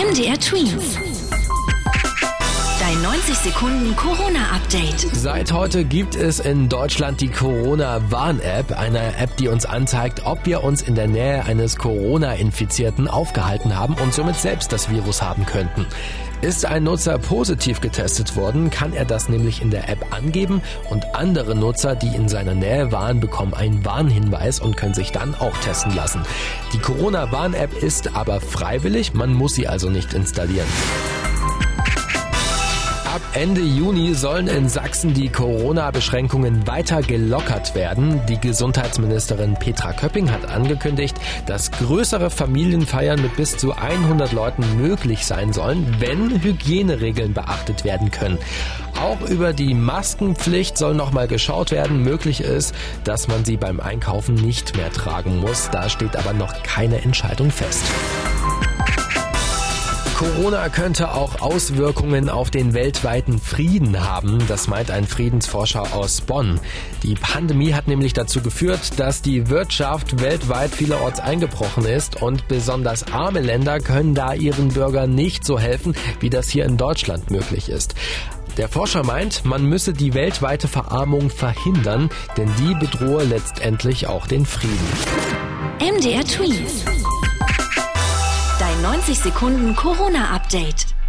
MDR Twins. Dein 90 Sekunden Corona-Update. Seit heute gibt es in Deutschland die Corona-Warn-App, eine App, die uns anzeigt, ob wir uns in der Nähe eines Corona-Infizierten aufgehalten haben und somit selbst das Virus haben könnten. Ist ein Nutzer positiv getestet worden, kann er das nämlich in der App angeben und andere Nutzer, die in seiner Nähe waren, bekommen einen Warnhinweis und können sich dann auch testen lassen. Die Corona-Warn-App ist aber freiwillig, man muss sie also nicht installieren. Ab Ende Juni sollen in Sachsen die Corona-Beschränkungen weiter gelockert werden. Die Gesundheitsministerin Petra Köpping hat angekündigt, dass größere Familienfeiern mit bis zu 100 Leuten möglich sein sollen, wenn Hygieneregeln beachtet werden können. Auch über die Maskenpflicht soll nochmal geschaut werden. Möglich ist, dass man sie beim Einkaufen nicht mehr tragen muss. Da steht aber noch keine Entscheidung fest. Corona könnte auch Auswirkungen auf den weltweiten Frieden haben. Das meint ein Friedensforscher aus Bonn. Die Pandemie hat nämlich dazu geführt, dass die Wirtschaft weltweit vielerorts eingebrochen ist und besonders arme Länder können da ihren Bürgern nicht so helfen, wie das hier in Deutschland möglich ist. Der Forscher meint, man müsse die weltweite Verarmung verhindern, denn die bedrohe letztendlich auch den Frieden. MDR Tweets. 20 Sekunden Corona-Update.